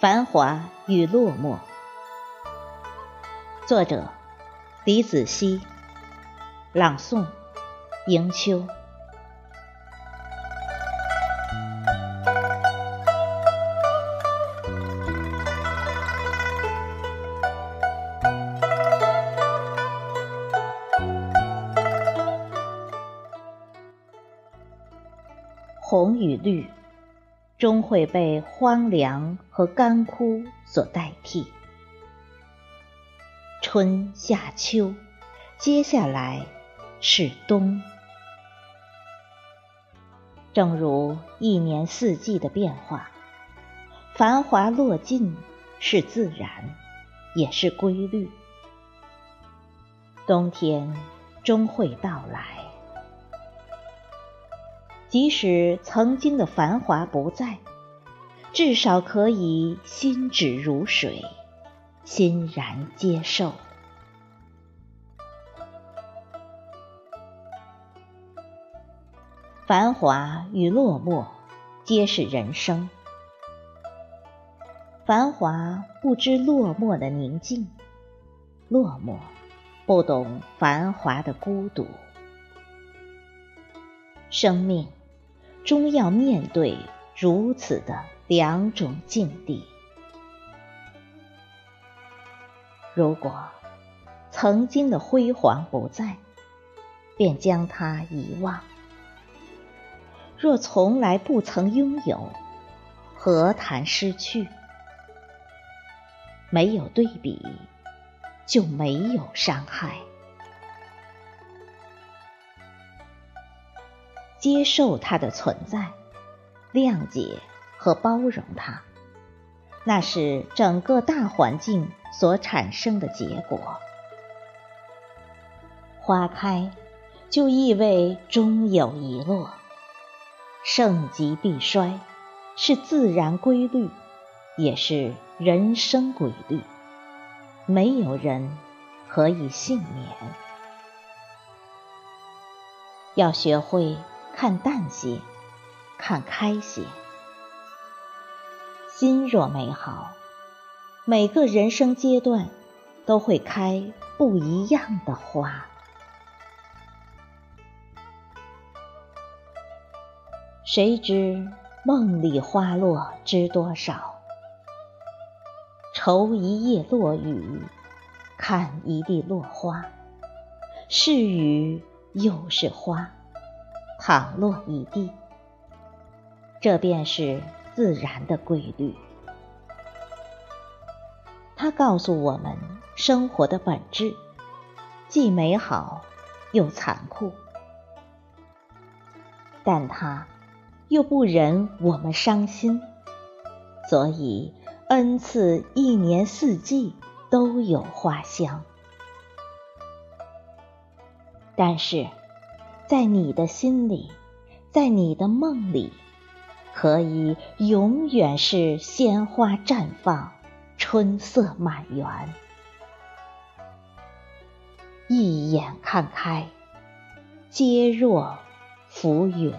繁华与落寞，作者：李子熙，朗诵：迎秋。红与绿。终会被荒凉和干枯所代替。春夏秋，接下来是冬。正如一年四季的变化，繁华落尽是自然，也是规律。冬天终会到来。即使曾经的繁华不在，至少可以心止如水，欣然接受。繁华与落寞，皆是人生。繁华不知落寞的宁静，落寞不懂繁华的孤独。生命。终要面对如此的两种境地。如果曾经的辉煌不在，便将它遗忘；若从来不曾拥有，何谈失去？没有对比，就没有伤害。接受它的存在，谅解和包容它，那是整个大环境所产生的结果。花开，就意味终有一落；盛极必衰，是自然规律，也是人生规律。没有人可以幸免。要学会。看淡些，看开些。心若美好，每个人生阶段都会开不一样的花。谁知梦里花落知多少？愁一夜落雨，看一地落花。是雨又是花。躺落一地，这便是自然的规律。它告诉我们生活的本质，既美好又残酷，但它又不忍我们伤心，所以恩赐一年四季都有花香。但是。在你的心里，在你的梦里，可以永远是鲜花绽放，春色满园。一眼看开，皆若浮云。